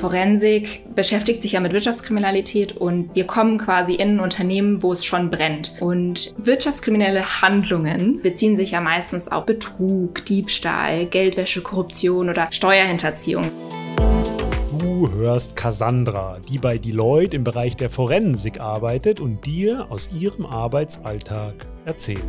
Forensik beschäftigt sich ja mit Wirtschaftskriminalität und wir kommen quasi in ein Unternehmen, wo es schon brennt. Und wirtschaftskriminelle Handlungen beziehen sich ja meistens auf Betrug, Diebstahl, Geldwäsche, Korruption oder Steuerhinterziehung. Du hörst Cassandra, die bei Deloitte im Bereich der Forensik arbeitet und dir aus ihrem Arbeitsalltag erzählt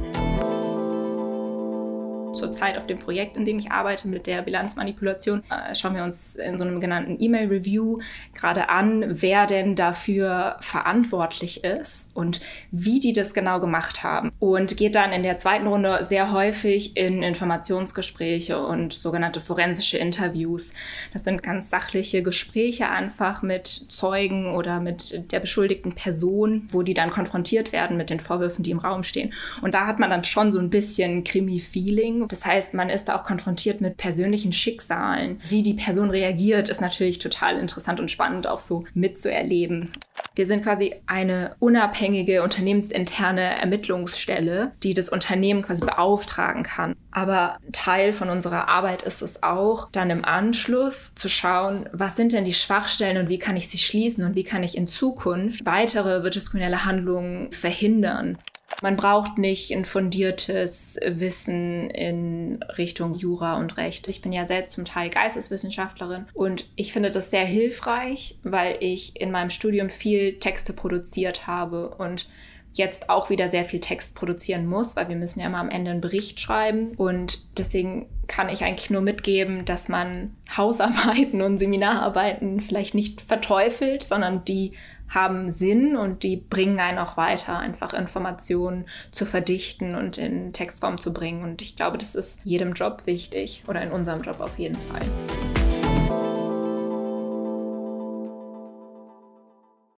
zurzeit auf dem Projekt, in dem ich arbeite, mit der Bilanzmanipulation, äh, schauen wir uns in so einem genannten E-Mail-Review gerade an, wer denn dafür verantwortlich ist und wie die das genau gemacht haben. Und geht dann in der zweiten Runde sehr häufig in Informationsgespräche und sogenannte forensische Interviews. Das sind ganz sachliche Gespräche einfach mit Zeugen oder mit der beschuldigten Person, wo die dann konfrontiert werden mit den Vorwürfen, die im Raum stehen. Und da hat man dann schon so ein bisschen Krimi-Feeling das heißt, man ist auch konfrontiert mit persönlichen Schicksalen. Wie die Person reagiert, ist natürlich total interessant und spannend auch so mitzuerleben. Wir sind quasi eine unabhängige unternehmensinterne Ermittlungsstelle, die das Unternehmen quasi beauftragen kann. Aber Teil von unserer Arbeit ist es auch, dann im Anschluss zu schauen, was sind denn die Schwachstellen und wie kann ich sie schließen und wie kann ich in Zukunft weitere wirtschaftskriminelle Handlungen verhindern. Man braucht nicht ein fundiertes Wissen in Richtung Jura und Recht. Ich bin ja selbst zum Teil Geisteswissenschaftlerin und ich finde das sehr hilfreich, weil ich in meinem Studium viel Texte produziert habe und jetzt auch wieder sehr viel Text produzieren muss, weil wir müssen ja immer am Ende einen Bericht schreiben und deswegen kann ich eigentlich nur mitgeben, dass man Hausarbeiten und Seminararbeiten vielleicht nicht verteufelt, sondern die haben Sinn und die bringen einen auch weiter, einfach Informationen zu verdichten und in Textform zu bringen. Und ich glaube, das ist jedem Job wichtig oder in unserem Job auf jeden Fall.